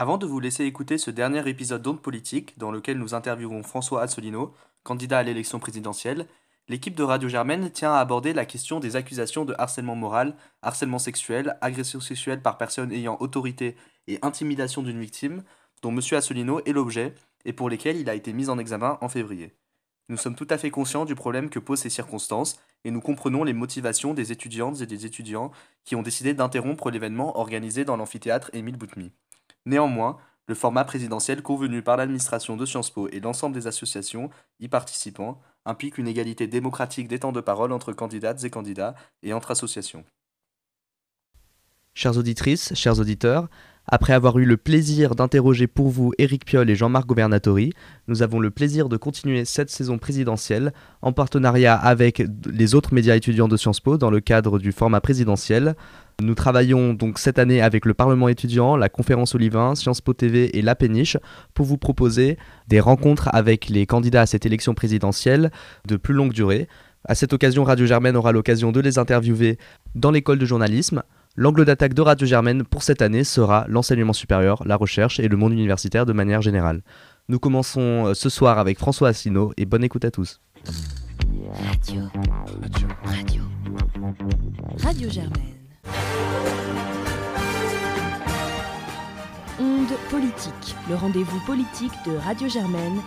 Avant de vous laisser écouter ce dernier épisode d'Onde Politique, dans lequel nous interviewons François Assolino, candidat à l'élection présidentielle, l'équipe de Radio Germaine tient à aborder la question des accusations de harcèlement moral, harcèlement sexuel, agression sexuelle par personne ayant autorité et intimidation d'une victime, dont M. Assolino est l'objet et pour lesquelles il a été mis en examen en février. Nous sommes tout à fait conscients du problème que posent ces circonstances et nous comprenons les motivations des étudiantes et des étudiants qui ont décidé d'interrompre l'événement organisé dans l'amphithéâtre Émile Boutmy. Néanmoins, le format présidentiel convenu par l'administration de Sciences Po et l'ensemble des associations y participant implique une égalité démocratique des temps de parole entre candidates et candidats et entre associations. Chères auditrices, chers auditeurs, après avoir eu le plaisir d'interroger pour vous Éric Piolle et Jean-Marc Governatori, nous avons le plaisir de continuer cette saison présidentielle en partenariat avec les autres médias étudiants de Sciences Po dans le cadre du format présidentiel. Nous travaillons donc cette année avec le Parlement étudiant, la Conférence Olivain, Sciences Po TV et La Péniche pour vous proposer des rencontres avec les candidats à cette élection présidentielle de plus longue durée. À cette occasion, Radio Germaine aura l'occasion de les interviewer dans l'école de journalisme. L'angle d'attaque de Radio Germaine pour cette année sera l'enseignement supérieur, la recherche et le monde universitaire de manière générale. Nous commençons euh, ce soir avec François Assino et bonne écoute à tous. Radio. Radio. Radio. Radio Germaine. Onde politique, le rendez-vous politique de Radio Germaine.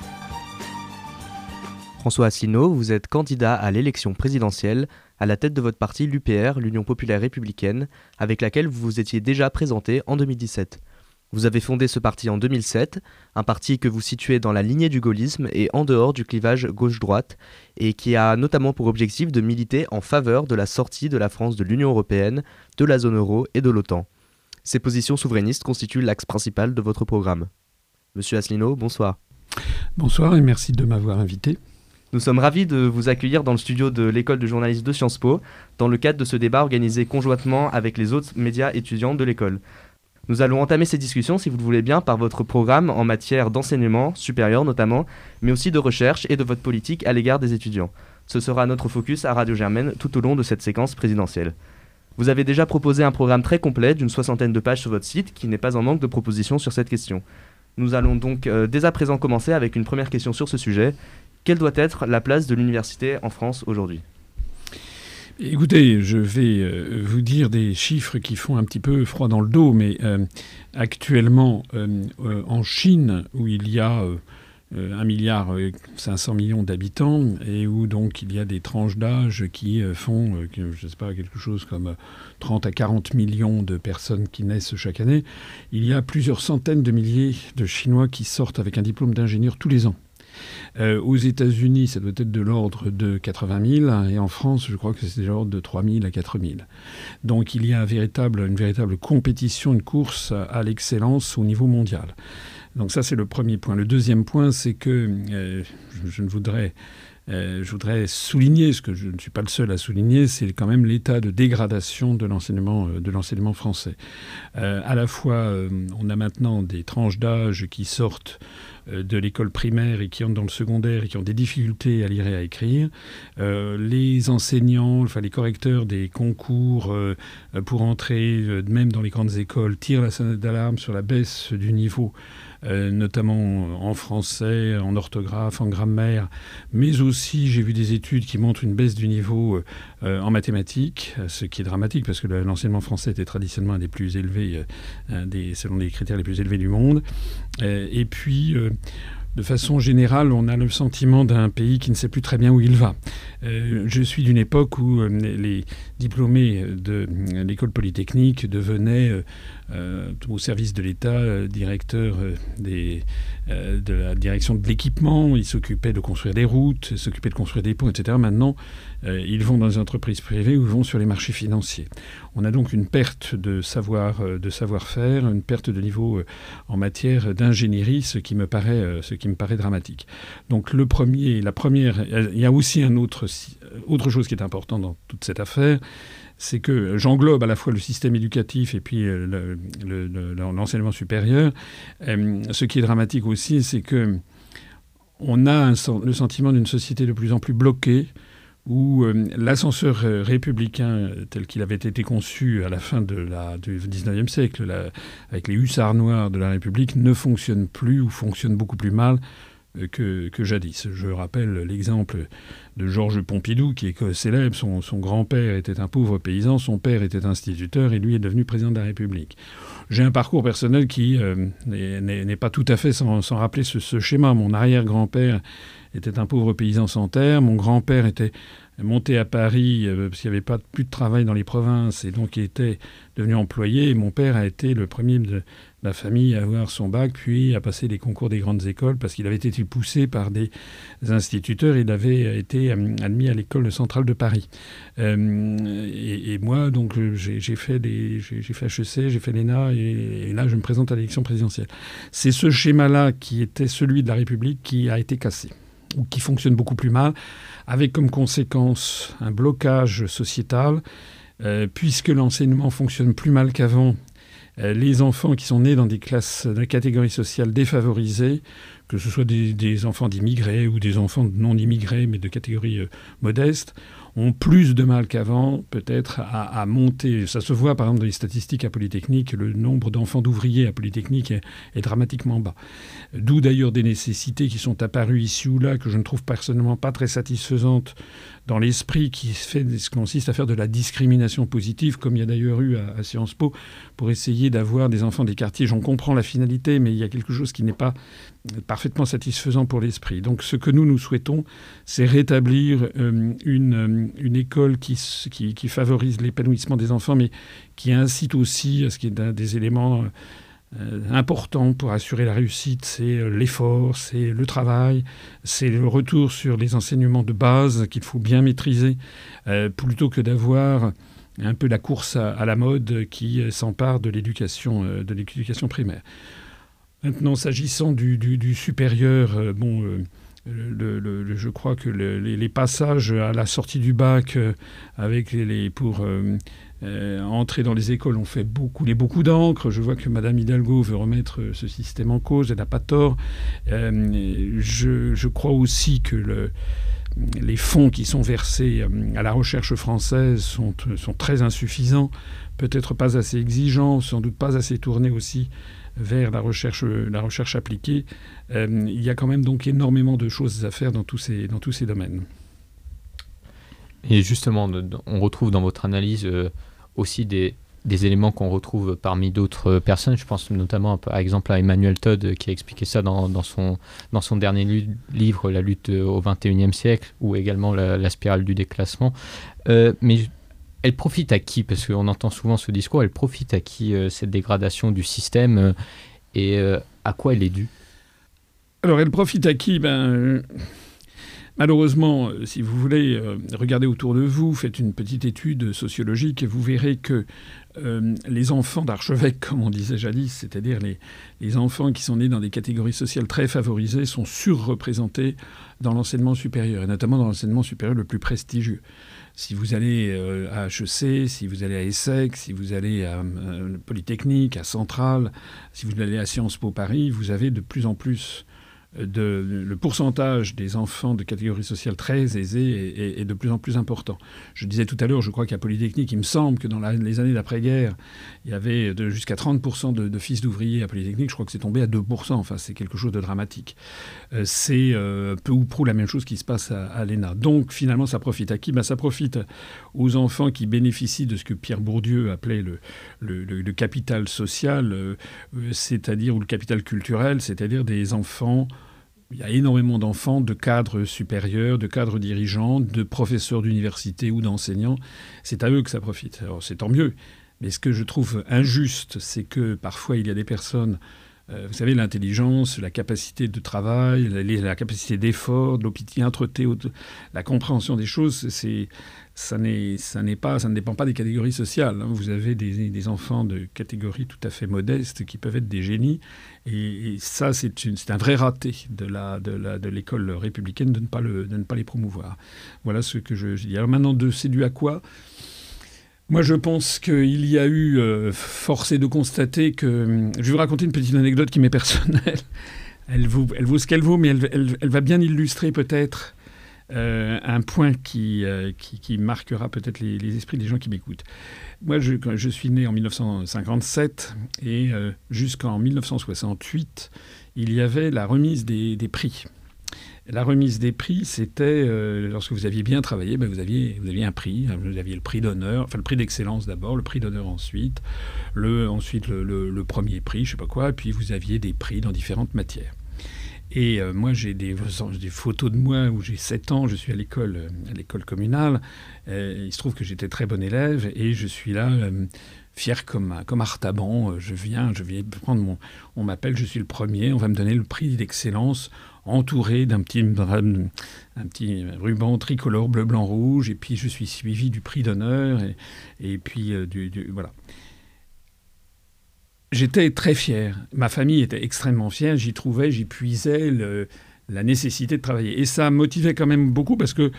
François Asselineau, vous êtes candidat à l'élection présidentielle à la tête de votre parti, l'UPR, l'Union populaire républicaine, avec laquelle vous vous étiez déjà présenté en 2017. Vous avez fondé ce parti en 2007, un parti que vous situez dans la lignée du gaullisme et en dehors du clivage gauche-droite, et qui a notamment pour objectif de militer en faveur de la sortie de la France de l'Union européenne, de la zone euro et de l'OTAN. Ces positions souverainistes constituent l'axe principal de votre programme. Monsieur Asselineau, bonsoir. Bonsoir et merci de m'avoir invité. Nous sommes ravis de vous accueillir dans le studio de l'école de journalisme de Sciences Po, dans le cadre de ce débat organisé conjointement avec les autres médias étudiants de l'école. Nous allons entamer ces discussions, si vous le voulez bien, par votre programme en matière d'enseignement supérieur notamment, mais aussi de recherche et de votre politique à l'égard des étudiants. Ce sera notre focus à Radio Germaine tout au long de cette séquence présidentielle. Vous avez déjà proposé un programme très complet d'une soixantaine de pages sur votre site qui n'est pas en manque de propositions sur cette question. Nous allons donc euh, dès à présent commencer avec une première question sur ce sujet. Quelle doit être la place de l'université en France aujourd'hui? Écoutez, je vais euh, vous dire des chiffres qui font un petit peu froid dans le dos, mais euh, actuellement en Chine, où il y a 1 milliard 500 millions d'habitants et où donc il y a des tranches d'âge qui font, je quelque chose comme 30 à 40 millions de personnes qui naissent chaque année, il y a plusieurs centaines de milliers de Chinois qui sortent avec un diplôme d'ingénieur tous les ans. Euh, aux États-Unis, ça doit être de l'ordre de 80 000, et en France, je crois que c'est de l'ordre de 3 000 à 4 000. Donc il y a une véritable compétition, une course à l'excellence au niveau mondial. Donc ça, c'est le premier point. Le deuxième point, c'est que euh, je, ne voudrais euh, voudrais souligner, ce que je ne suis pas le seul à souligner, c'est quand même l'état de dégradation de l'enseignement français. à la fois, on a maintenant des tranches d'âge qui sortent euh, de l'école primaire et qui entrent dans le secondaire et qui ont des difficultés à lire et à écrire. Euh, les enseignants, enfin les correcteurs des concours euh, pour entrer, même dans les grandes écoles, tirent la sonnette d'alarme sur la baisse du niveau euh, notamment en français, en orthographe, en grammaire, mais aussi j'ai vu des études qui montrent une baisse du niveau euh, en mathématiques, ce qui est dramatique parce que l'enseignement français était traditionnellement un des plus élevés, euh, selon les critères les plus élevés du monde. et puis de façon générale, on a le sentiment d'un pays qui ne sait plus très bien où il va. je suis d'une époque où les diplômés de l'école polytechnique devenaient euh, au service de l'État, euh, directeur euh, des, de la direction de l'équipement. Ils s'occupaient de construire des routes, s'occupaient de construire des ponts, etc. Maintenant, ils vont dans les entreprises privées ou vont sur les marchés financiers. On a donc une perte de savoir, de savoir-faire, une perte de niveau en matière d'ingénierie, ce qui me paraît, ce qui me paraît dramatique. Donc le premier, la première, il y a aussi un autre, autre chose qui est important dans toute cette affaire, c'est que j'englobe à la fois le système éducatif et puis euh, l'enseignement supérieur. Euh, ce qui est dramatique aussi, c'est que on a le sentiment d'une société de plus en plus bloquée, où euh, l'ascenseur euh, républicain euh, tel qu'il avait été conçu à la fin du XIXe siècle, avec les hussards noirs de la République, ne fonctionne plus ou fonctionne beaucoup plus mal que, jadis. Je rappelle l'exemple de Georges Pompidou, qui est célèbre. Son, grand-père était un pauvre paysan, son père était instituteur et lui est devenu président de la République. J'ai un parcours personnel qui n'est pas tout à fait sans, rappeler ce, ce schéma. Mon arrière-grand-père était un pauvre paysan sans terre. Mon grand-père était monté à Paris euh, parce qu'il n'y avait pas plus de travail dans les provinces et donc il était devenu employé. Mon père a été le premier de la famille à avoir son bac, puis à passer les concours des grandes écoles parce qu'il avait été poussé par des instituteurs. Il avait été euh, admis à l'école centrale de Paris. Euh, et, moi, donc, j'ai fait, des, fait HEC, j'ai fait l'ENA et, et là, je me présente à l'élection présidentielle. C'est ce schéma-là qui était celui de la République qui a été cassé ou qui fonctionne beaucoup plus mal, avec comme conséquence un blocage sociétal, euh, puisque l'enseignement fonctionne plus mal qu'avant. Euh, les enfants qui sont nés dans des classes, de catégories sociales défavorisées, que ce soit des, enfants d'immigrés ou des enfants non immigrés, mais de catégories euh, modestes, ont plus de mal qu'avant, peut-être, à, monter. Ça se voit, par exemple, dans les statistiques à Polytechnique, le nombre d'enfants d'ouvriers à Polytechnique est, dramatiquement bas. D'où d'ailleurs des nécessités qui sont apparues ici ou là, que je ne trouve personnellement pas très satisfaisantes dans l'esprit qui fait, consiste à faire de la discrimination positive, comme il y a d'ailleurs eu à, à, Sciences Po, pour essayer d'avoir des enfants des quartiers. J'en comprends la finalité, mais il y a quelque chose qui n'est pas parfaitement satisfaisant pour l'esprit. Donc ce que nous, nous souhaitons, c'est rétablir euh, une, euh, une, école qui, qui, qui favorise l'épanouissement des enfants, mais qui incite aussi à ce qu'il y ait des éléments euh, importants pour assurer la réussite. C'est l'effort, c'est le travail, c'est le retour sur les enseignements de base qu'il faut bien maîtriser, plutôt que d'avoir un peu la course à, à la mode qui s'empare de l'éducation primaire. Maintenant, s'agissant du, supérieur, euh, bon, euh, je crois que les, passages à la sortie du bac euh, avec les, pour entrer dans les écoles ont fait beaucoup, les beaucoup d'encre. Je vois que Madame Hidalgo veut remettre ce système en cause. Elle n'a pas tort. Je, crois aussi que le, les fonds qui sont versés à la recherche française sont très insuffisants, peut-être pas assez exigeants, sans doute pas assez tournés aussi vers la recherche, la recherche appliquée, euh, il y a quand même donc énormément de choses à faire dans tous ces, dans tous ces domaines. Et justement, on retrouve dans votre analyse euh, aussi des, des éléments qu'on retrouve parmi d'autres personnes. Je pense notamment par exemple à Emmanuel Todd qui a expliqué ça dans, dans son, dans son dernier livre La lutte au XXIe siècle ou également la, spirale du déclassement. Euh, mais elle profite à qui? Parce qu'on entend souvent ce discours, elle profite à qui euh, cette dégradation du système euh, et euh, à quoi elle est due? Alors elle profite à qui? Ben, Malheureusement, si vous voulez, regarder autour de vous, faites une petite étude sociologique et vous verrez que les enfants d'archevêques, comme on disait jadis, c'est-à-dire les, enfants qui sont nés dans des catégories sociales très favorisées, sont surreprésentés dans l'enseignement supérieur, et notamment dans l'enseignement supérieur le plus prestigieux. Si vous allez euh, à HEC, si vous allez à ESSEC, si vous allez à euh, Polytechnique, à Centrale, si vous allez à Sciences Po Paris, vous avez de plus en plus le pourcentage des enfants de catégorie sociale très aisée est, de plus en plus important. Je disais tout à l'heure, je crois qu'à Polytechnique, il me semble que dans les années d'après-guerre, il y avait jusqu'à 30% de, fils d'ouvriers à Polytechnique. Je crois que c'est tombé à 2%. Enfin, c'est quelque chose de dramatique. Euh, c'est euh, peu ou prou la même chose qui se passe à, l'ENA. Donc, finalement, ça profite à qui? Ben, Ça profite aux enfants qui bénéficient de ce que Pierre Bourdieu appelait le, le, capital social, euh, c'est-à-dire, ou le capital culturel, c'est-à-dire des enfants il y a énormément d'enfants de cadres supérieurs, de cadres dirigeants, de professeurs d'université ou d'enseignants. C'est à eux que ça profite. Alors c'est tant mieux. Mais ce que je trouve injuste, c'est que parfois il y a des personnes vous savez, l'intelligence, la capacité de travail, la, capacité d'effort, de la compréhension des choses, ça, n'est, pas, ça ne dépend pas des catégories sociales. Hein. Vous avez des, enfants de catégories tout à fait modestes qui peuvent être des génies. Et, ça, c'est, un vrai raté de, l'école républicaine de ne, pas les promouvoir. Voilà ce que je, je dis. Alors maintenant, de, c'est dû à quoi? Moi, je pense qu'il y a eu, euh, forcé de constater que... Je vais vous raconter une petite anecdote qui m'est personnelle. Elle vaut, ce qu'elle vaut, mais elle, va bien illustrer peut-être un point qui, qui, marquera peut-être les, esprits des gens qui m'écoutent. Moi, je, suis né en 1957 et jusqu'en 1968, il y avait la remise des prix. La remise des prix, c'était euh, lorsque vous aviez bien travaillé, ben vous, aviez, vous aviez un prix. Vous aviez le prix d'honneur, enfin le prix d'excellence d'abord, le prix d'honneur ensuite, le, ensuite le, premier prix, je sais pas quoi, et puis vous aviez des prix dans différentes matières. Et euh, moi, j'ai des, des, photos de moi où j'ai 7 ans, je suis à l'école, euh, communale. il se trouve que j'étais très bon élève et je suis là fier comme, comme Artaban. Je viens, je viens prendre mon. On m'appelle, je suis le premier, on va me donner le prix d'excellence entouré d'un petit, un petit ruban tricolore bleu, blanc, rouge, et puis je suis suivi du prix d'honneur, et, puis euh, du, voilà. J'étais très fier. Ma famille était extrêmement fière. J'y trouvais, j'y puisais la nécessité de travailler. Et ça motivait quand même beaucoup parce que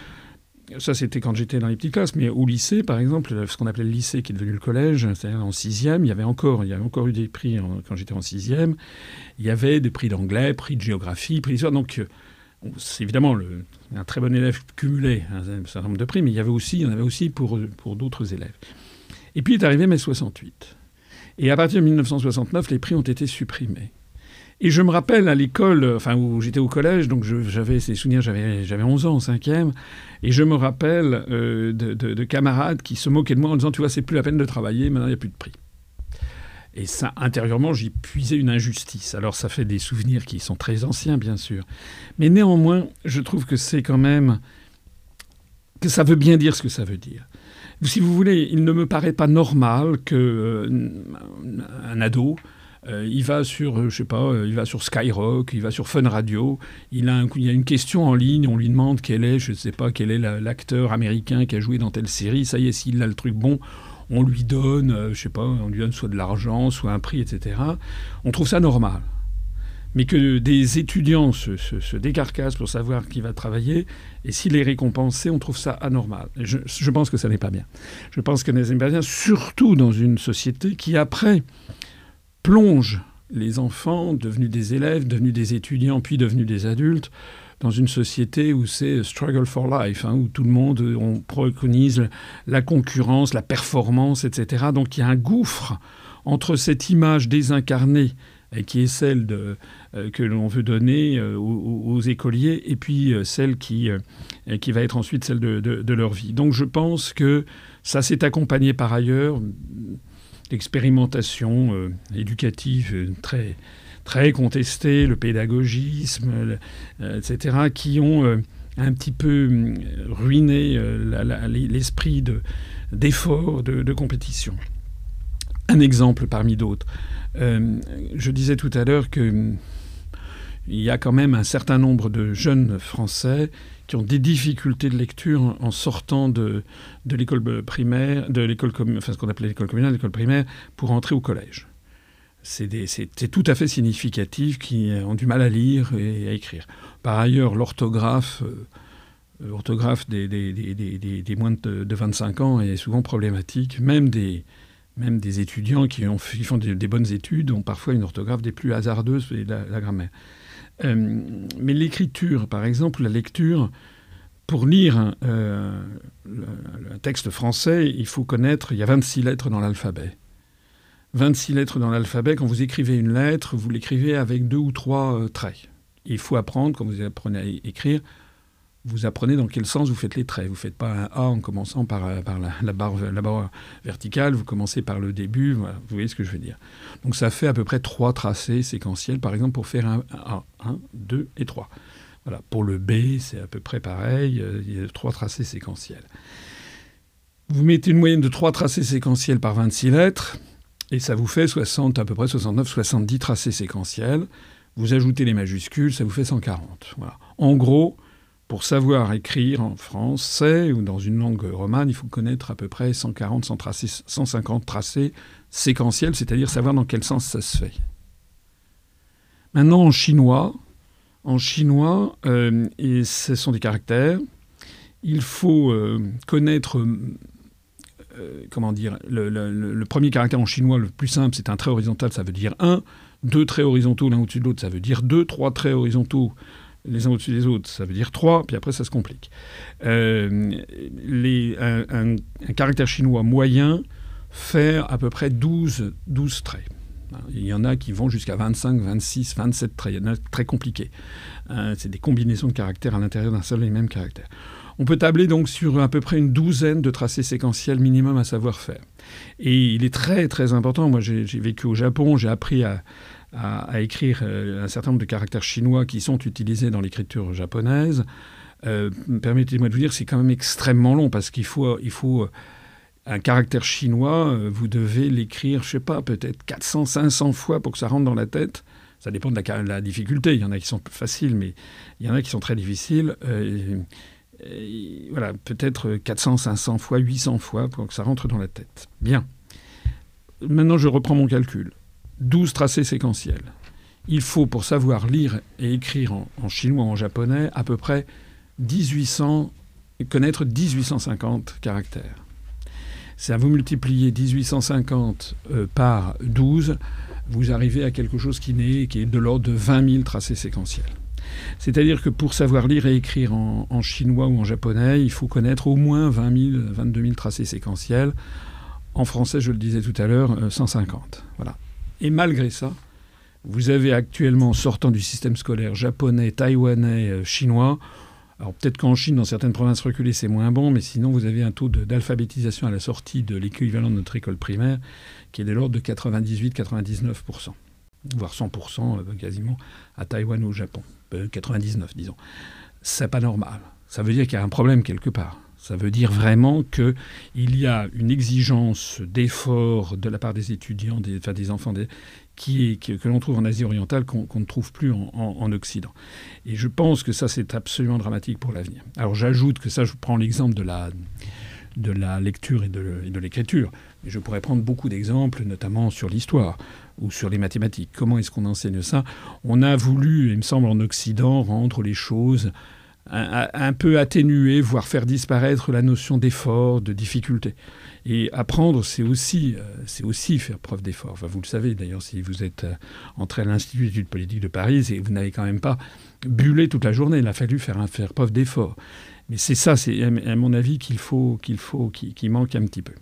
ça, c'était quand j'étais dans les petites classes, mais au lycée, par exemple, ce qu'on appelait le lycée, qui est devenu le collège, c'est-à-dire en sixième, il y avait encore, il y avait encore eu des prix quand j'étais en sixième. Il y avait des prix d'anglais, prix de géographie, prix d'histoire. Donc, euh, c'est évidemment un très bon élève cumulé un certain nombre de prix, mais il y avait aussi, il y en avait aussi pour, pour d'autres élèves. Et puis est arrivé mai 68. Et à partir de 1969, les prix ont été supprimés. Et je me rappelle à l'école, enfin où j'étais au collège, donc j'avais ces souvenirs, j'avais 11 ans en cinquième, et je me rappelle euh, de, camarades qui se moquaient de moi en disant, tu vois, c'est plus la peine de travailler, maintenant il n'y a plus de prix. Et ça, intérieurement, j'y puisais une injustice. Alors ça fait des souvenirs qui sont très anciens, bien sûr. Mais néanmoins, je trouve que c'est quand même... que ça veut bien dire ce que ça veut dire. Si vous voulez, il ne me paraît pas normal qu'un euh, ado euh, il va sur, euh, je sais pas, euh, il va sur Skyrock, il va sur Fun Radio. Il a, il a une question en ligne, on lui demande quel est, je sais pas, quel est l'acteur américain qui a joué dans telle série. Ça y est, s'il a le truc bon, on lui donne, je sais pas, on lui donne soit de l'argent, soit un prix, etc. On trouve ça normal. Mais que des étudiants se, se, décarcassent pour savoir qui va travailler, et s'il est récompensé, on trouve ça anormal. Je, je pense que ça n'est pas bien. Je pense que ça n'est pas bien, surtout dans une société qui, après, plonge les enfants, devenus des élèves, devenus des étudiants, puis devenus des adultes, dans une société où c'est struggle for life, hein, où tout le monde, on préconise la concurrence, la performance, etc. Donc il y a un gouffre entre cette image désincarnée qui est celle euh, que l'on veut donner euh, aux, écoliers, et puis euh, celle qui, qui va être ensuite celle de leur vie. Donc je pense que ça s'est accompagné par ailleurs l'expérimentation euh, éducative euh, très, très contestée, le pédagogisme, euh, etc., qui ont un petit peu ruiné l'esprit d'effort, de, de, compétition. Un exemple parmi d'autres. je disais tout à l'heure qu'il y a quand même un certain nombre de jeunes Français qui ont des difficultés de lecture en sortant de, l'école primaire, de l'école enfin ce qu'on appelait l'école communale, l'école primaire, pour entrer au collège. C'est tout à fait significatif, qui ont du mal à lire et à écrire. Par ailleurs, l'orthographe, euh, l'orthographe des, moins de, de, 25 ans est souvent problématique. Même des, même des étudiants qui, ont, qui font des, bonnes études ont parfois une orthographe des plus hasardeuses et la grammaire. Euh, mais l'écriture, par exemple, la lecture, pour lire euh, le, texte français, il faut connaître, il y a 26 lettres dans l'alphabet. 26 lettres dans l'alphabet, quand vous écrivez une lettre, vous l'écrivez avec deux ou trois euh, traits. Il faut apprendre, quand vous apprenez à écrire, vous apprenez dans quel sens vous faites les traits. Vous ne faites pas un A en commençant par, euh, par la, barre, la, barre, verticale, vous commencez par le début, vous voyez ce que je veux dire. Donc ça fait à peu près trois tracés séquentiels, par exemple, pour faire un A, 1, 2 et 3. Voilà. Pour le B, c'est à peu près pareil, euh, il y a trois tracés séquentiels. Vous mettez une moyenne de trois tracés séquentiels par 26 lettres, et ça vous fait 60, à peu près 69, 70 tracés séquentiels. Vous ajoutez les majuscules, ça vous fait 140. Voilà. En gros, pour savoir écrire en français ou dans une langue romane, il faut connaître à peu près 140, 150 tracés séquentiels, c'est-à-dire savoir dans quel sens ça se fait. Maintenant, en chinois, en chinois, euh, et ce sont des caractères, il faut euh, connaître, euh, comment dire, le, premier caractère en chinois, le plus simple, c'est un trait horizontal, ça veut dire 1. Deux traits horizontaux l'un au-dessus de l'autre, ça veut dire 2. Trois traits horizontaux les uns au-dessus des autres, ça veut dire 3, puis après ça se complique. les, un, caractère chinois moyen fait à peu près 12, 12 traits. Il y en a qui vont jusqu'à 25, 26, 27 traits. Il y en a très compliqués. c'est des combinaisons de caractères à l'intérieur d'un seul et même caractère. On peut tabler donc sur à peu près une douzaine de tracés séquentiels minimum à savoir faire. Et il est très très important. Moi, j'ai vécu au Japon, j'ai appris à, écrire euh, un certain nombre de caractères chinois qui sont utilisés dans l'écriture japonaise. Euh, permettez-moi de vous dire, c'est quand même extrêmement long parce qu'il faut, il faut euh, un caractère chinois, vous devez l'écrire, je sais pas, peut-être 400, 500 fois pour que ça rentre dans la tête. Ça dépend de la, difficulté. Il y en a qui sont faciles, mais il y en a qui sont très difficiles voilà, peut-être 400, 500 fois, 800 fois pour que ça rentre dans la tête. Bien. Maintenant, je reprends mon calcul. 12 tracés séquentiels. Il faut, pour savoir lire et écrire en, chinois ou en japonais, à peu près 1800, connaître 1850 caractères. Si vous multipliez 1850 euh, par 12, vous arrivez à quelque chose qui, qui est de l'ordre de 20 000 tracés séquentiels. C'est-à-dire que pour savoir lire et écrire en, chinois ou en japonais, il faut connaître au moins 20 000, 22 000 tracés séquentiels. En français, je le disais tout à l'heure, 150. Euh, voilà. Et malgré ça, vous avez actuellement, sortant du système scolaire japonais, taïwanais, euh, chinois, alors peut-être qu'en Chine, dans certaines provinces reculées, c'est moins bon, mais sinon, vous avez un taux d'alphabétisation à la sortie de l'équivalent de notre école primaire qui est de l'ordre de 98-99%, voire 100% euh, quasiment à Taïwan ou au Japon. 99, euh, disons. C'est pas normal. Ça veut dire qu'il y a un problème quelque part. Ça veut dire vraiment qu'il y a une exigence d'effort de la part des étudiants, des, enfants, qui que, l'on trouve en Asie orientale qu'on ne trouve plus en, Occident. Et je pense que ça, c'est absolument dramatique pour l'avenir. Alors j'ajoute que ça, je prends l'exemple de la, lecture et de, l'écriture. Je pourrais prendre beaucoup d'exemples, notamment sur l'histoire ou sur les mathématiques. Comment est-ce qu'on enseigne ça? On a voulu, il me semble, en Occident, rendre les choses un, peu atténuées, voire faire disparaître la notion d'effort, de difficulté. Et apprendre, c'est aussi, euh, c'est aussi faire preuve d'effort. Enfin, vous le savez d'ailleurs, si vous êtes euh, entré à l'Institut d'études politiques de Paris, et vous n'avez quand même pas bullé toute la journée. Il a fallu faire, faire preuve d'effort. Mais c'est ça, c'est à mon avis qu'il faut, qu'il faut, qui manque un petit peu.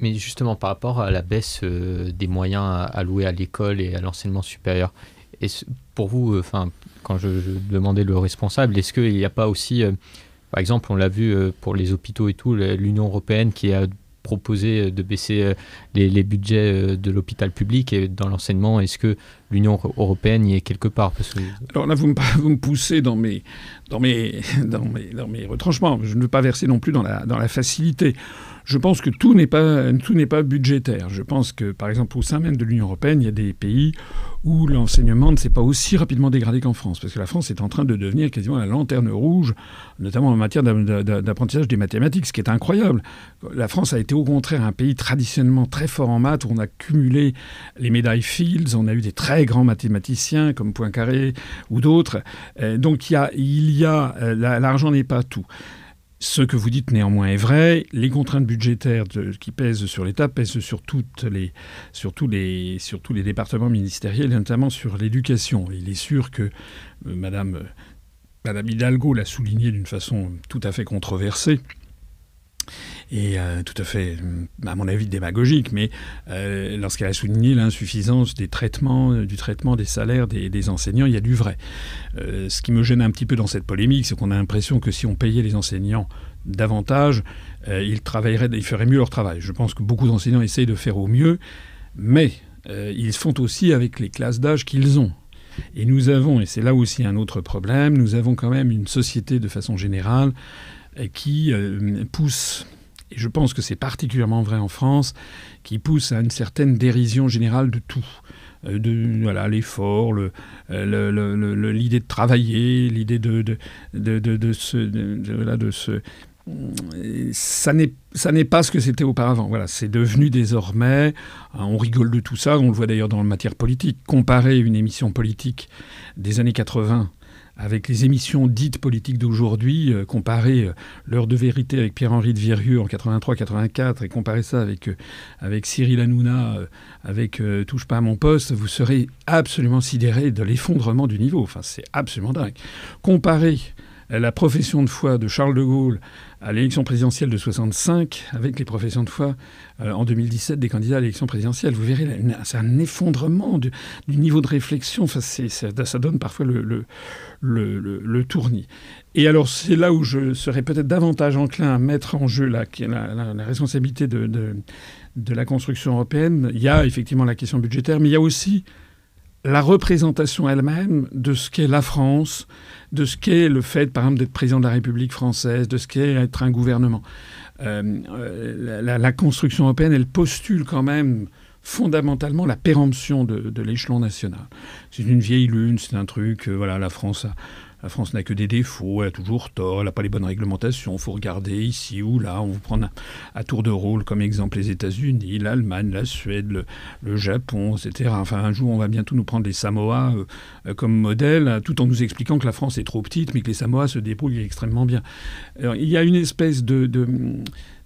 Mais justement, par rapport à la baisse euh, des moyens alloués à l'école et à l'enseignement supérieur, pour vous, euh, enfin, quand je, demandais le responsable, est-ce qu'il n'y a pas aussi, euh, par exemple, on l'a vu pour les hôpitaux et tout, l'Union européenne qui a proposé de baisser les, budgets de l'hôpital public et dans l'enseignement, est-ce que l'Union européenne y est quelque part? Parce que... Alors là, vous me, vous me poussez dans mes, dans, mes, dans, mes, dans mes retranchements. Je ne veux pas verser non plus dans la, dans la facilité je pense que tout n'est pas, tout n'est pas budgétaire. Je pense que, par exemple, au sein même de l'Union européenne, il y a des pays où l'enseignement ne s'est pas aussi rapidement dégradé qu'en France, parce que la France est en train de devenir quasiment la lanterne rouge, notamment en matière d'apprentissage des mathématiques, ce qui est incroyable. La France a été au contraire un pays traditionnellement très fort en maths, où on a cumulé les médailles Fields, on a eu des très grands mathématiciens comme Poincaré ou d'autres. Euh, donc il y a, euh, l'argent n'est pas tout. Ce que vous dites néanmoins est vrai. Les contraintes budgétaires qui pèsent sur l'État pèsent sur, tous les départements ministériels, notamment sur l'éducation. Il est sûr que euh, Madame, euh, Madame Hidalgo l'a souligné d'une façon tout à fait controversée et euh, tout à fait, à mon avis, démagogique, mais euh, lorsqu'elle a souligné l'insuffisance des traitements, euh, du traitement des salaires des, enseignants, il y a du vrai. ce qui me gêne un petit peu dans cette polémique, c'est qu'on a l'impression que si on payait les enseignants davantage, ils travailleraient, ils feraient mieux leur travail. Je pense que beaucoup d'enseignants essayent de faire au mieux, mais ils font aussi avec les classes d'âge qu'ils ont. Et nous avons, et c'est là aussi un autre problème, nous avons quand même une société de façon générale qui pousse et je pense que c'est particulièrement vrai en France, qui pousse à une certaine dérision générale de tout. Euh, de voilà l'effort, l'idée le, le, de travailler, l'idée de, de, de, de, se, de se ça n'est ça n'est pas ce que c'était auparavant. Voilà, c'est devenu désormais. Hein, on rigole de tout ça. On le voit d'ailleurs dans la matière politique. Comparer une émission politique des années 80 avec les émissions dites politiques d'aujourd'hui, euh, comparer euh, l'heure de vérité avec Pierre-Henri de Virieux en 83-84 et comparer ça avec, euh, avec Cyril Hanouna, avec Touche pas à mon poste, vous serez absolument sidéré de l'effondrement du niveau. Enfin, c'est absolument dingue. Comparer la profession de foi de Charles de Gaulle à l'élection présidentielle de 65 avec les professions de foi euh, en 2017 des candidats à l'élection présidentielle. Vous verrez, c'est un effondrement du, niveau de réflexion. Enfin, ça, donne parfois le, le, tournis. Et alors, c'est là où je serais peut-être davantage enclin à mettre en jeu la, responsabilité de la construction européenne. Il y a effectivement la question budgétaire, mais il y a aussi la représentation elle-même de ce qu'est la France, de ce qu'est le fait, par exemple, d'être président de la République française, de ce qu'est être un gouvernement. Euh, euh, la, construction européenne, elle postule quand même fondamentalement la péremption de, l'échelon national. C'est une vieille lune, c'est un truc, euh, voilà, la France a la France n'a que des défauts, elle a toujours tort, elle n'a pas les bonnes réglementations. Il faut regarder ici ou là. On vous prend à tour de rôle comme exemple les États-Unis, l'Allemagne, la Suède, le, Japon, etc. Enfin, un jour, on va bientôt nous prendre les Samoa euh, comme modèle, tout en nous expliquant que la France est trop petite, mais que les Samoa se débrouillent extrêmement bien. il y a une espèce de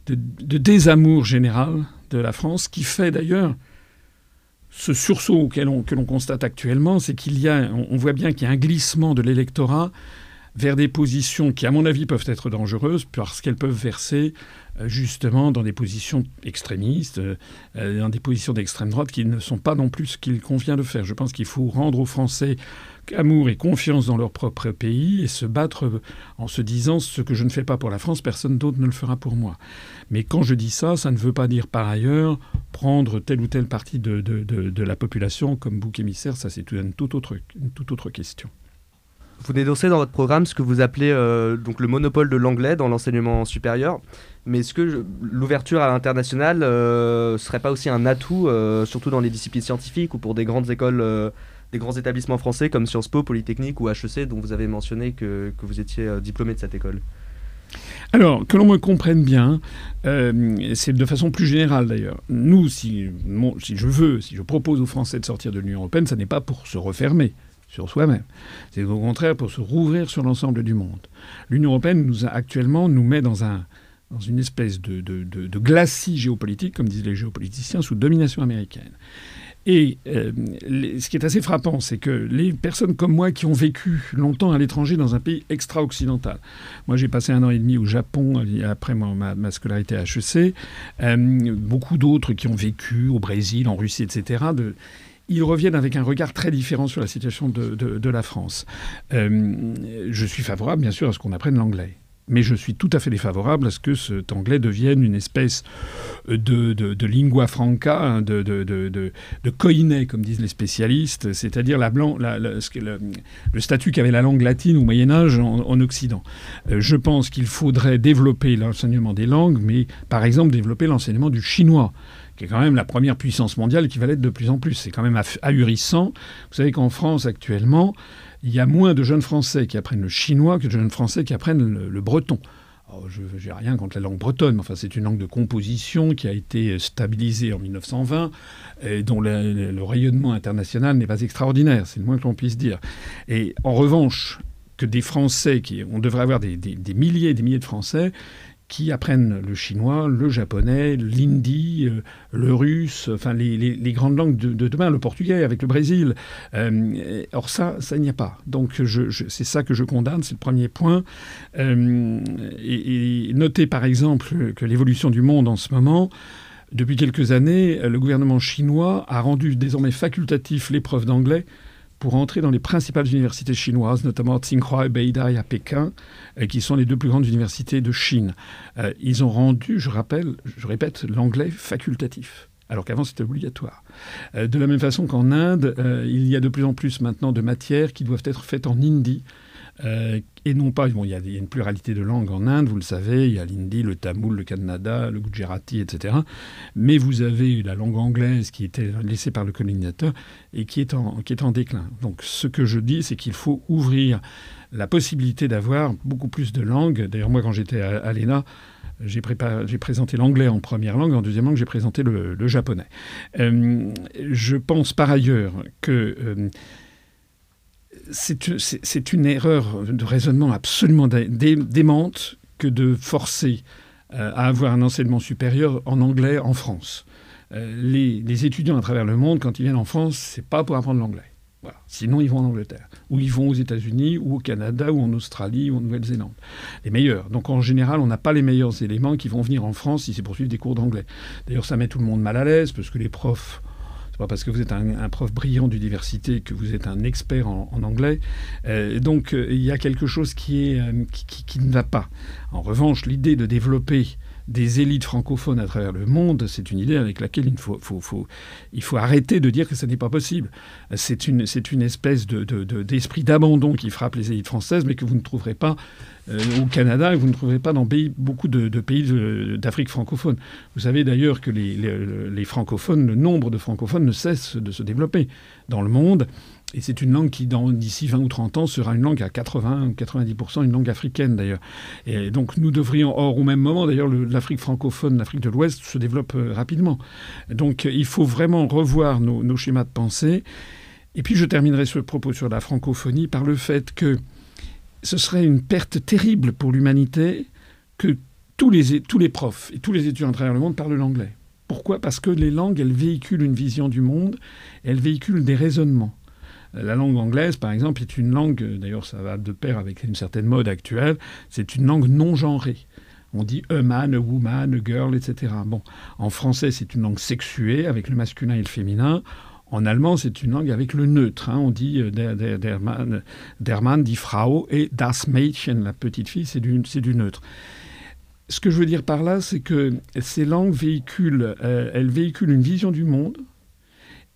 désamour général de la France qui fait d'ailleurs ce sursaut que l'on constate actuellement, c'est qu'il y a, on voit bien qu'il y a un glissement de l'électorat vers des positions qui, à mon avis, peuvent être dangereuses parce qu'elles peuvent verser euh, justement dans des positions extrémistes, euh, dans des positions d'extrême droite qui ne sont pas non plus ce qu'il convient de faire. Je pense qu'il faut rendre aux Français amour et confiance dans leur propre pays et se battre en se disant ce que je ne fais pas pour la France, personne d'autre ne le fera pour moi. Mais quand je dis ça, ça ne veut pas dire par ailleurs prendre telle ou telle partie de, de, la population comme bouc émissaire, ça c'est une toute autre, une toute autre question. Vous dénoncez dans votre programme ce que vous appelez euh, donc le monopole de l'anglais dans l'enseignement supérieur. Mais est-ce que l'ouverture à l'international ne euh, serait pas aussi un atout, euh, surtout dans les disciplines scientifiques ou pour des grandes écoles, des grands établissements français comme Sciences Po, Polytechnique ou HEC, dont vous avez mentionné que, que vous étiez diplômé de cette école? Alors, que l'on me comprenne bien, c'est de façon plus générale d'ailleurs. Nous, si, si je veux, si je propose aux Français de sortir de l'Union européenne, ce n'est pas pour se refermer sur soi-même. C'est au contraire pour se rouvrir sur l'ensemble du monde. L'Union européenne nous a actuellement nous met dans un dans une espèce de, de, de, glacis géopolitique, comme disent les géopoliticiens, sous domination américaine. Et euh, ce qui est assez frappant, c'est que les personnes comme moi qui ont vécu longtemps à l'étranger dans un pays extra-occidental, moi j'ai passé un an et demi au Japon après ma, ma scolarité à HEC, euh, beaucoup d'autres qui ont vécu au Brésil, en Russie, etc., ils reviennent avec un regard très différent sur la situation de, la France. Euh, je suis favorable, bien sûr, à ce qu'on apprenne l'anglais. Mais je suis tout à fait défavorable à ce que cet anglais devienne une espèce de, lingua franca, hein, de, de, koiné, comme disent les spécialistes, c'est-à-dire la, le, statut qu'avait la langue latine au Moyen Âge en, Occident. Euh, je pense qu'il faudrait développer l'enseignement des langues, mais par exemple développer l'enseignement du chinois qui est quand même la première puissance mondiale qui va l'être de plus en plus. C'est quand même ahurissant. Vous savez qu'en France, actuellement, il y a moins de jeunes Français qui apprennent le chinois que de jeunes Français qui apprennent le, breton. je n'ai rien contre la langue bretonne, mais enfin, c'est une langue de composition qui a été stabilisée en 1920 et dont le, rayonnement international n'est pas extraordinaire, c'est le moins que l'on puisse dire. Et en revanche, que des Français, qui, on devrait avoir des, des milliers et des milliers de Français qui apprennent le chinois, le japonais, l'hindi, euh, le russe, enfin les, grandes langues de, demain, le portugais avec le Brésil. Euh, or ça, ça n'y a pas. Donc c'est ça que je condamne, c'est le premier point. Euh, et, et notez par exemple que l'évolution du monde en ce moment, depuis quelques années, le gouvernement chinois a rendu désormais facultatif l'épreuve d'anglais pour entrer dans les principales universités chinoises, notamment Tsinghua et Beidai à Pékin, euh, qui sont les deux plus grandes universités de Chine. Euh, ils ont rendu, je rappelle, je répète, l'anglais facultatif alors qu'avant c'était obligatoire. Euh, de la même façon qu'en Inde, il y a de plus en plus maintenant de matières qui doivent être faites en hindi, euh, et non pas, bon, il y, a une pluralité de langues en Inde, vous le savez, il y a l'hindi, le tamoul, le kannada, le gujarati, etc. Mais vous avez la langue anglaise qui était laissée par le colonisateur et qui est en, qui est en déclin. Donc ce que je dis, c'est qu'il faut ouvrir la possibilité d'avoir beaucoup plus de langues. D'ailleurs, moi, quand j'étais à, l'ENA, j'ai, présenté l'anglais en première langue, en deuxième langue, j'ai présenté le, japonais. Euh, je pense par ailleurs que... Euh, c'est une erreur de raisonnement absolument démente que de forcer à avoir un enseignement supérieur en anglais en France. Les, les, étudiants à travers le monde, quand ils viennent en France, c'est pas pour apprendre l'anglais. Sinon, ils vont en Angleterre, ou ils vont aux États-Unis, ou au Canada, ou en Australie, ou en Nouvelle-Zélande. Les meilleurs. Donc en général, on n'a pas les meilleurs éléments qui vont venir en France si c'est pour suivre des cours d'anglais. D'ailleurs, ça met tout le monde mal à l'aise, parce que les profs c'est pas parce que vous êtes un, prof brillant d'université que vous êtes un expert en, anglais. Euh, donc euh, il y a quelque chose euh, qui ne va pas. En revanche, l'idée de développer des élites francophones à travers le monde, c'est une idée avec laquelle il faut, arrêter de dire que ce n'est pas possible. C'est une, espèce d'esprit de, d'abandon qui frappe les élites françaises, mais que vous ne trouverez pas euh, au Canada et vous ne trouverez pas dans beaucoup de, pays d'Afrique francophone. Vous savez d'ailleurs que les francophones, le nombre de francophones ne cesse de se développer dans le monde. Et c'est une langue qui, d'ici 20 ou 30 ans, sera une langue à 80 ou 90%, une langue africaine d'ailleurs. Et donc nous devrions, or au même moment, d'ailleurs, l'Afrique francophone, l'Afrique de l'Ouest se développe euh, rapidement. Donc il faut vraiment revoir nos, nos, schémas de pensée. Et puis je terminerai ce propos sur la francophonie par le fait que ce serait une perte terrible pour l'humanité que tous les, tous les profs et tous les étudiants à travers le monde parlent l'anglais. Pourquoi? Parce que les langues, elles véhiculent une vision du monde, elles véhiculent des raisonnements. La langue anglaise, par exemple, est une langue, d'ailleurs ça va de pair avec une certaine mode actuelle, c'est une langue non genrée. On dit a man, a woman, a girl, etc. Bon, en français, c'est une langue sexuée avec le masculin et le féminin. En allemand, c'est une langue avec le neutre. Hein. On dit euh, der, Mann, der Mann, die Frau, et das Mädchen, la petite fille, c'est du, du, neutre. Ce que je veux dire par là, c'est que ces langues véhiculent, euh, elles véhiculent une vision du monde,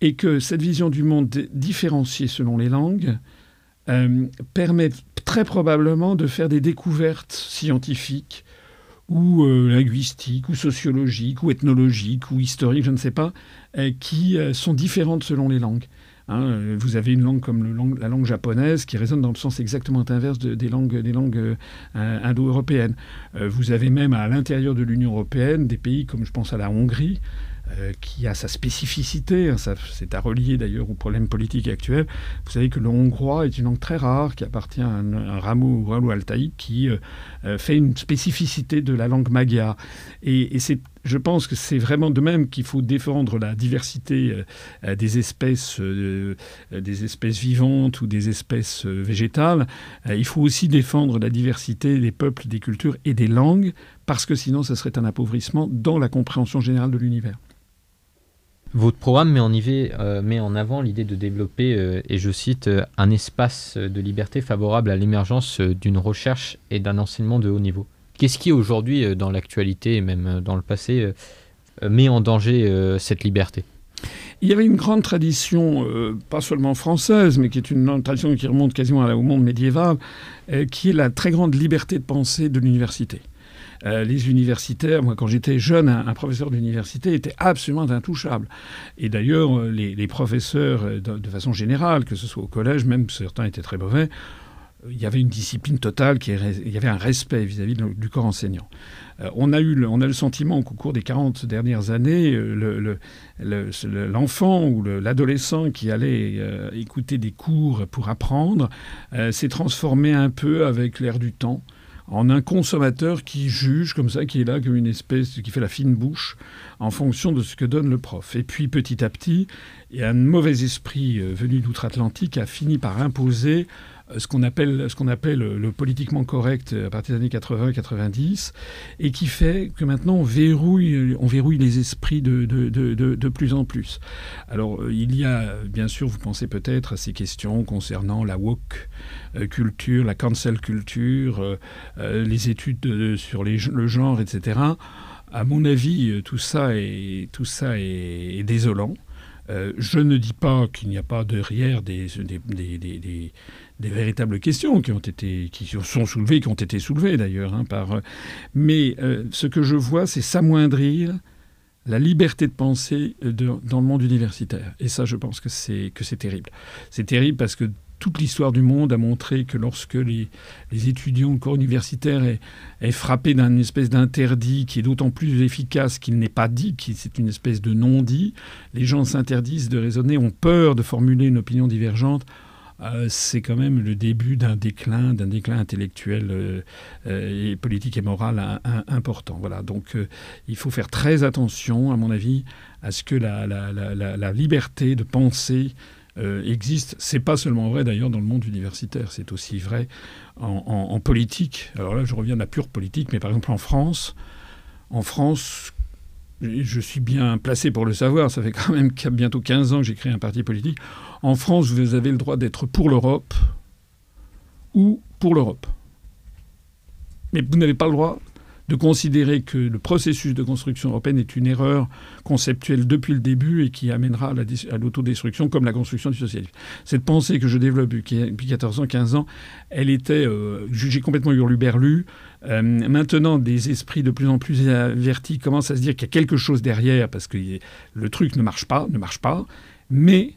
et que cette vision du monde différenciée selon les langues euh, permet très probablement de faire des découvertes scientifiques ou euh, linguistiques ou sociologiques ou ethnologiques ou historiques, je ne sais pas, euh, qui sont différentes selon les langues. Hein. vous avez une langue comme la langue japonaise qui résonne dans le sens exactement inverse des langues indo-européennes. vous avez même à l'intérieur de l'Union européenne des pays comme je pense à la Hongrie, euh, qui a sa spécificité, hein, c'est à relier d'ailleurs au problème politique actuel. Vous savez que le hongrois est une langue très rare qui appartient à un, rameau ralo-altaïque qui euh, euh, fait une spécificité de la langue magyar. Et, je pense que c'est vraiment de même qu'il faut défendre la diversité des espèces, des espèces vivantes ou des espèces végétales. il faut aussi défendre la diversité des peuples, des cultures et des langues, parce que sinon, ce serait un appauvrissement dans la compréhension générale de l'univers. Votre programme met en, euh, met en avant l'idée de développer, euh, et je cite, euh, un espace de liberté favorable à l'émergence d'une recherche et d'un enseignement de haut niveau. Qu'est-ce qui aujourd'hui, dans l'actualité et même dans le passé, met en danger cette liberté? Il y avait une grande tradition, pas seulement française, mais qui est une tradition qui remonte quasiment au monde médiéval, qui est la très grande liberté de pensée de l'université. Euh, les universitaires, moi quand j'étais jeune, un, professeur d'université était absolument intouchable. Et d'ailleurs, euh, les, professeurs, euh, de, façon générale, que ce soit au collège, même certains étaient très mauvais, il y avait une discipline totale, il y avait un respect vis-à-vis du corps enseignant. on, a eu le, on a le sentiment qu'au cours des 40 dernières années, l'enfant ou l'adolescent qui allait écouter des cours pour apprendre s'est transformé un peu avec l'air du temps en un consommateur qui juge comme ça, qui est là comme une espèce, qui fait la fine bouche en fonction de ce que donne le prof. Et puis petit à petit, a un mauvais esprit euh, venu d'outre-Atlantique a fini par imposer ce qu'on appelle, ce qu'on appelle le politiquement correct à partir des années 80-90, et qui fait que maintenant on verrouille, on verrouille les esprits de, de, de, de, plus en plus. Alors euh, il y a, bien sûr, vous pensez peut-être à ces questions concernant la woke euh, culture, la cancel culture, les études sur les, le genre, etc. À mon avis, tout ça est, tout ça est, désolant. je ne dis pas qu'il n'y a pas derrière des véritables questions qui ont été, qui sont soulevées, qui ont été soulevées d'ailleurs hein, par. Mais euh, ce que je vois, c'est s'amoindrir la liberté de penser dans le monde universitaire. Et ça, je pense que c'est que c'est terrible. C'est terrible parce que toute l'histoire du monde a montré que lorsque les, étudiants au corps universitaire est, frappé d'un espèce d'interdit qui est d'autant plus efficace qu'il n'est pas dit, qui c'est une espèce de non-dit, les gens s'interdisent de raisonner, ont peur de formuler une opinion divergente euh, c'est quand même le début d'un déclin, d'un déclin intellectuel euh, et politique et moral important. Voilà, donc il faut faire très attention, à mon avis, à ce que la, liberté de penser existe. C'est pas seulement vrai d'ailleurs dans le monde universitaire, c'est aussi vrai en, politique. Alors là, je reviens de la pure politique, mais par exemple en France, en France, je suis bien placé pour le savoir, ça fait quand même bientôt 15 ans que j'ai créé un parti politique. En France, vous avez le droit d'être pour l'Europe ou pour l'Europe. Mais vous n'avez pas le droit de considérer que le processus de construction européenne est une erreur conceptuelle depuis le début et qui amènera à l'autodestruction comme la construction du socialisme. Cette pensée que je développe depuis 14 ans, 15 ans, elle était euh, jugée complètement hurluberlue. Euh, maintenant, des esprits de plus en plus avertis commencent à se dire qu'il y a quelque chose derrière parce que le truc ne marche pas, ne marche pas, mais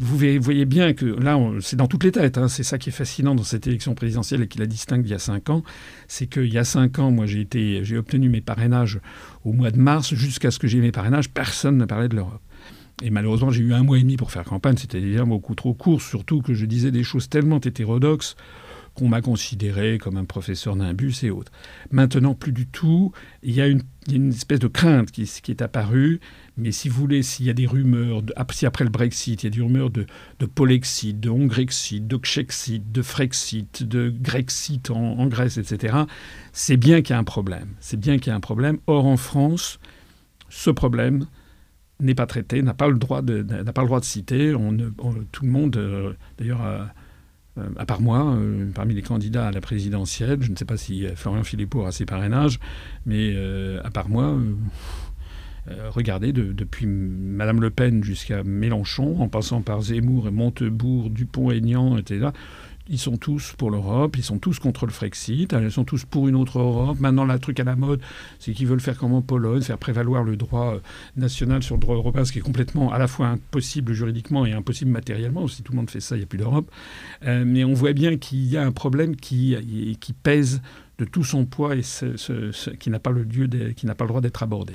vous voyez bien que là, c'est dans toutes les têtes. Hein. c'est ça qui est fascinant dans cette élection présidentielle et qui la distingue d'il y a cinq ans. C'est qu'il y a cinq ans, moi, j'ai, obtenu mes parrainages au mois de mars. Jusqu'à ce que j'ai mes parrainages, personne ne parlait de l'Europe. Et malheureusement, j'ai eu un mois et demi pour faire campagne. C'était déjà beaucoup trop court, surtout que je disais des choses tellement hétérodoxes qu'on m'a considéré comme un professeur nimbus et autres. Maintenant, plus du tout. Il y a une, espèce de crainte qui, est apparue. Mais si vous voulez, s'il y a des rumeurs, de, si après le Brexit, il y a des rumeurs de, de de Hongrexit, de Czechsit, de Frexit, de Grexit en, Grèce, etc., c'est bien qu'il y a un problème. C'est bien qu'il y a un problème. Or, en France, ce problème n'est pas traité, n'a pas le droit de, n'a pas le droit de citer. Tout le monde, euh, d'ailleurs, euh, à part moi, euh, parmi les candidats à la présidentielle, je ne sais pas si euh, Florian Philippot a ses parrainages, mais à part moi, regardez, depuis Madame Le Pen jusqu'à Mélenchon, en passant par Zemmour et Montebourg, Dupont-Aignan, etc., ils sont tous pour l'Europe, ils sont tous contre le Frexit, ils sont tous pour une autre Europe. Maintenant, le truc à la mode, c'est qu'ils veulent faire comme en Pologne, faire prévaloir le droit euh, national sur le droit européen, ce qui est complètement à la fois impossible juridiquement et impossible matériellement. Si tout le monde fait ça, il n'y a plus d'Europe. Euh, mais on voit bien qu'il y a un problème qui, qui pèse de tout son poids et qui n'a pas, le pas le droit d'être abordé.